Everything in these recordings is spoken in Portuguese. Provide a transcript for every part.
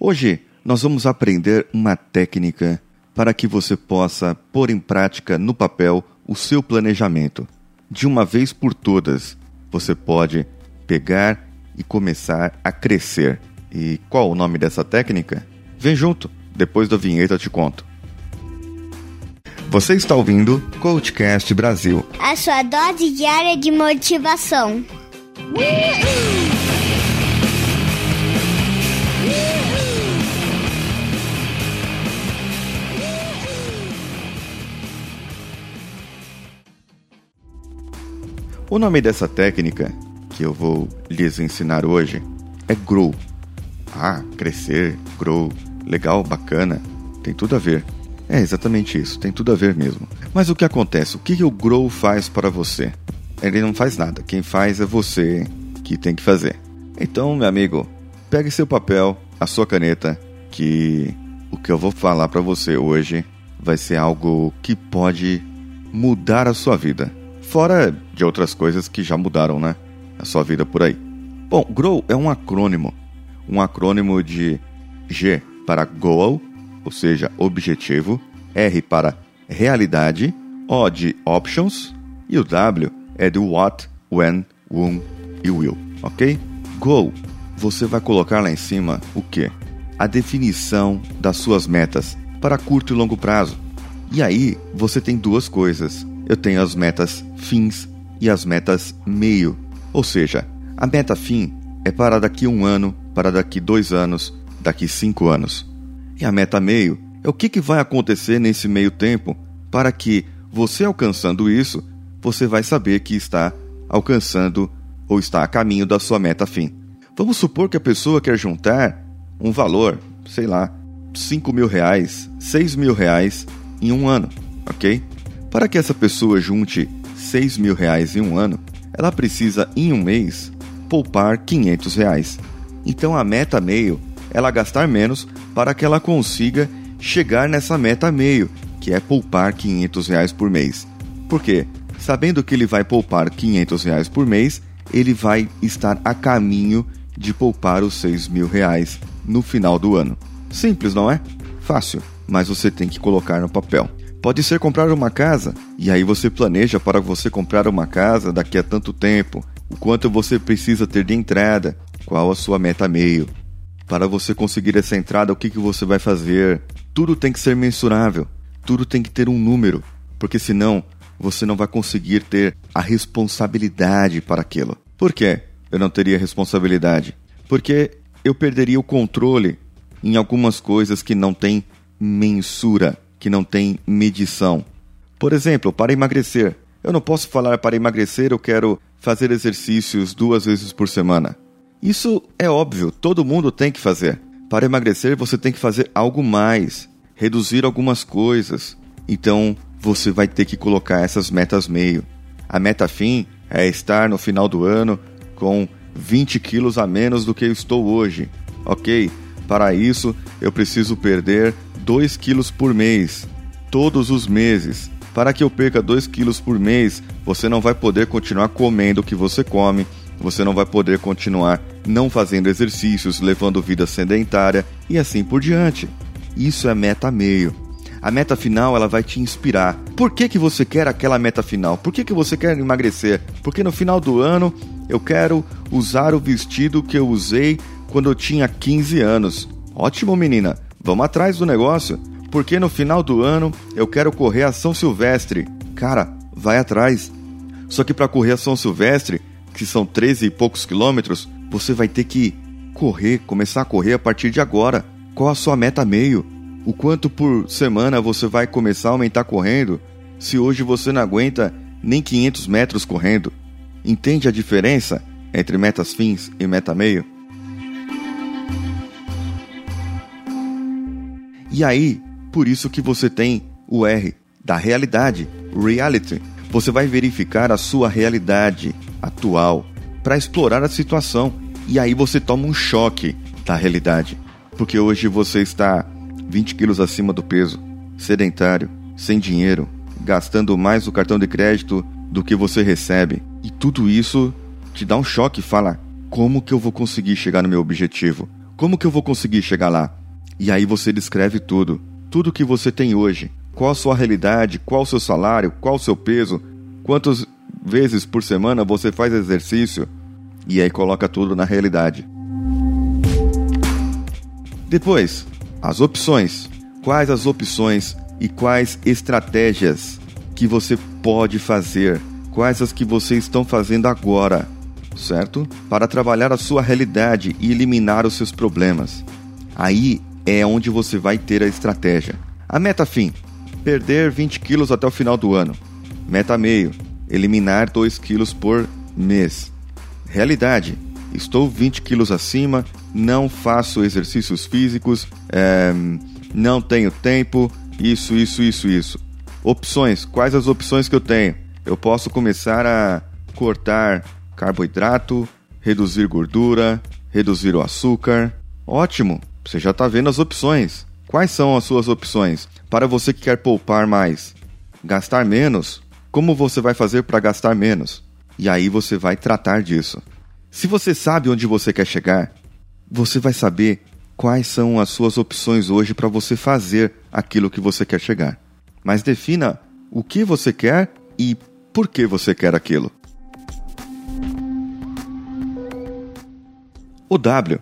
Hoje nós vamos aprender uma técnica para que você possa pôr em prática no papel o seu planejamento. De uma vez por todas, você pode pegar e começar a crescer. E qual o nome dessa técnica? Vem junto, depois da vinheta eu te conto. Você está ouvindo Coachcast Brasil a sua dose diária de motivação. O nome dessa técnica que eu vou lhes ensinar hoje é Grow. Ah, crescer, grow, legal, bacana, tem tudo a ver. É exatamente isso, tem tudo a ver mesmo. Mas o que acontece? O que o Grow faz para você? Ele não faz nada, quem faz é você que tem que fazer. Então, meu amigo, pegue seu papel, a sua caneta, que o que eu vou falar para você hoje vai ser algo que pode mudar a sua vida. Fora de outras coisas que já mudaram, né? A sua vida por aí. Bom, GROW é um acrônimo. Um acrônimo de G para Goal, ou seja, objetivo, R para realidade, O de options e o W é do what, when, whom e will, ok? Goal, você vai colocar lá em cima o que? A definição das suas metas para curto e longo prazo. E aí você tem duas coisas eu tenho as metas fins e as metas meio. Ou seja, a meta fim é para daqui um ano, para daqui dois anos, daqui cinco anos. E a meta meio é o que, que vai acontecer nesse meio tempo para que você alcançando isso, você vai saber que está alcançando ou está a caminho da sua meta fim. Vamos supor que a pessoa quer juntar um valor, sei lá, 5 mil reais, 6 mil reais em um ano, ok? Para que essa pessoa junte 6 mil reais em um ano, ela precisa, em um mês, poupar 500 reais. Então a meta meio é ela gastar menos para que ela consiga chegar nessa meta meio, que é poupar 500 reais por mês. Por quê? Sabendo que ele vai poupar 500 reais por mês, ele vai estar a caminho de poupar os 6 mil reais no final do ano. Simples, não é? Fácil, mas você tem que colocar no papel. Pode ser comprar uma casa, e aí você planeja para você comprar uma casa daqui a tanto tempo, o quanto você precisa ter de entrada, qual a sua meta meio. Para você conseguir essa entrada, o que, que você vai fazer? Tudo tem que ser mensurável, tudo tem que ter um número, porque senão você não vai conseguir ter a responsabilidade para aquilo. Por quê? Eu não teria responsabilidade? Porque eu perderia o controle em algumas coisas que não têm mensura que não tem medição. Por exemplo, para emagrecer. Eu não posso falar para emagrecer eu quero fazer exercícios duas vezes por semana. Isso é óbvio, todo mundo tem que fazer. Para emagrecer você tem que fazer algo mais, reduzir algumas coisas. Então você vai ter que colocar essas metas meio. A meta fim é estar no final do ano com 20 quilos a menos do que eu estou hoje. Ok? Para isso eu preciso perder 2 quilos por mês, todos os meses. Para que eu perca 2 quilos por mês, você não vai poder continuar comendo o que você come, você não vai poder continuar não fazendo exercícios, levando vida sedentária e assim por diante. Isso é meta meio. A meta final ela vai te inspirar. Por que, que você quer aquela meta final? Por que, que você quer emagrecer? Porque no final do ano eu quero usar o vestido que eu usei quando eu tinha 15 anos. Ótimo, menina. Vamos atrás do negócio, porque no final do ano eu quero correr a São Silvestre. Cara, vai atrás. Só que para correr a São Silvestre, que são 13 e poucos quilômetros, você vai ter que correr, começar a correr a partir de agora. Qual a sua meta meio? O quanto por semana você vai começar a aumentar correndo? Se hoje você não aguenta nem 500 metros correndo. Entende a diferença entre metas fins e meta meio? E aí, por isso que você tem o R da realidade, reality. Você vai verificar a sua realidade atual para explorar a situação e aí você toma um choque da realidade, porque hoje você está 20 quilos acima do peso, sedentário, sem dinheiro, gastando mais o cartão de crédito do que você recebe. E tudo isso te dá um choque e fala: como que eu vou conseguir chegar no meu objetivo? Como que eu vou conseguir chegar lá? E aí você descreve tudo. Tudo que você tem hoje. Qual a sua realidade, qual o seu salário, qual o seu peso, quantas vezes por semana você faz exercício. E aí coloca tudo na realidade. Depois, as opções. Quais as opções e quais estratégias que você pode fazer? Quais as que vocês estão fazendo agora, certo? Para trabalhar a sua realidade e eliminar os seus problemas. Aí é onde você vai ter a estratégia. A meta fim: perder 20 quilos até o final do ano. Meta meio: eliminar 2 quilos por mês. Realidade: estou 20 quilos acima, não faço exercícios físicos, é, não tenho tempo, isso, isso, isso, isso. Opções: quais as opções que eu tenho? Eu posso começar a cortar carboidrato, reduzir gordura, reduzir o açúcar. Ótimo, você já está vendo as opções. Quais são as suas opções? Para você que quer poupar mais, gastar menos, como você vai fazer para gastar menos? E aí você vai tratar disso. Se você sabe onde você quer chegar, você vai saber quais são as suas opções hoje para você fazer aquilo que você quer chegar. Mas defina o que você quer e por que você quer aquilo. O W,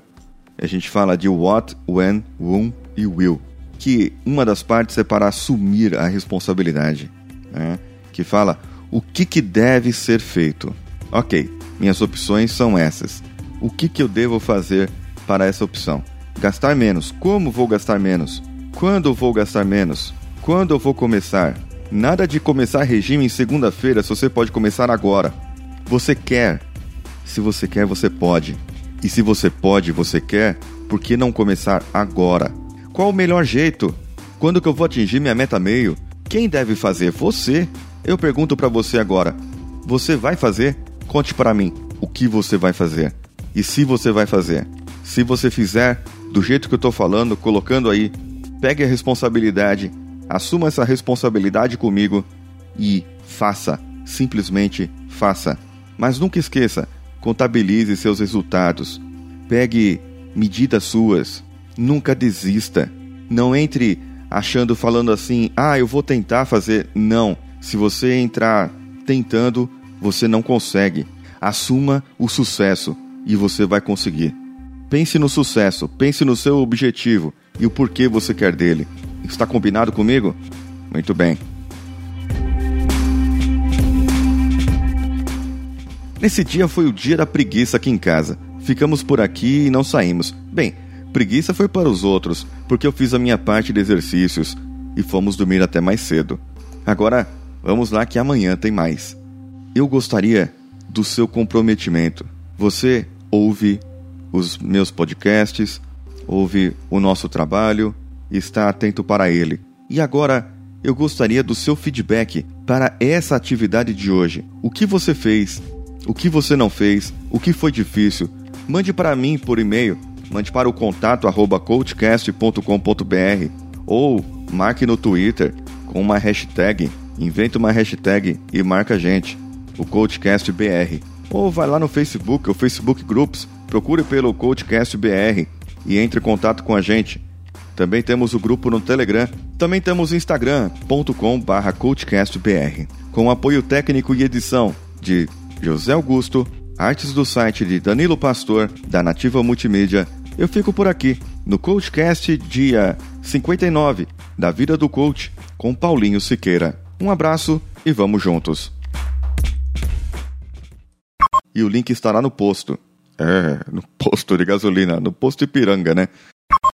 a gente fala de what, when, whom e will, que uma das partes é para assumir a responsabilidade, né? que fala o que, que deve ser feito. Ok, minhas opções são essas. O que, que eu devo fazer para essa opção? Gastar menos. Como vou gastar menos? Quando vou gastar menos? Quando eu vou começar? Nada de começar regime em segunda-feira se você pode começar agora. Você quer. Se você quer, você pode. E se você pode, você quer, por que não começar agora? Qual o melhor jeito? Quando que eu vou atingir minha meta meio? Quem deve fazer? Você. Eu pergunto para você agora. Você vai fazer? Conte para mim o que você vai fazer. E se você vai fazer. Se você fizer do jeito que eu tô falando, colocando aí, pegue a responsabilidade, assuma essa responsabilidade comigo e faça. Simplesmente faça. Mas nunca esqueça, contabilize seus resultados. Pegue medidas suas. Nunca desista. Não entre achando, falando assim, ah, eu vou tentar fazer. Não. Se você entrar tentando, você não consegue. Assuma o sucesso e você vai conseguir. Pense no sucesso, pense no seu objetivo e o porquê você quer dele. Está combinado comigo? Muito bem. Nesse dia foi o dia da preguiça aqui em casa. Ficamos por aqui e não saímos. Bem, preguiça foi para os outros, porque eu fiz a minha parte de exercícios e fomos dormir até mais cedo. Agora, vamos lá que amanhã tem mais. Eu gostaria do seu comprometimento. Você ouve os meus podcasts, ouve o nosso trabalho e está atento para ele. E agora eu gostaria do seu feedback para essa atividade de hoje. O que você fez? O que você não fez? O que foi difícil? Mande para mim por e-mail, mande para o contato arroba coachcast.com.br ou marque no Twitter com uma hashtag, inventa uma hashtag e marca a gente o Coachcast BR. Ou vai lá no Facebook, o Facebook Groups, procure pelo Coachcast BR e entre em contato com a gente. Também temos o grupo no Telegram. Também temos o instagram.com barra coachcastbr. Com apoio técnico e edição de José Augusto, artes do site de Danilo Pastor, da Nativa Multimídia, eu fico por aqui, no Coachcast dia 59, da Vida do Coach, com Paulinho Siqueira. Um abraço e vamos juntos! e o link estará no posto. É, no posto de gasolina, no posto Ipiranga, né?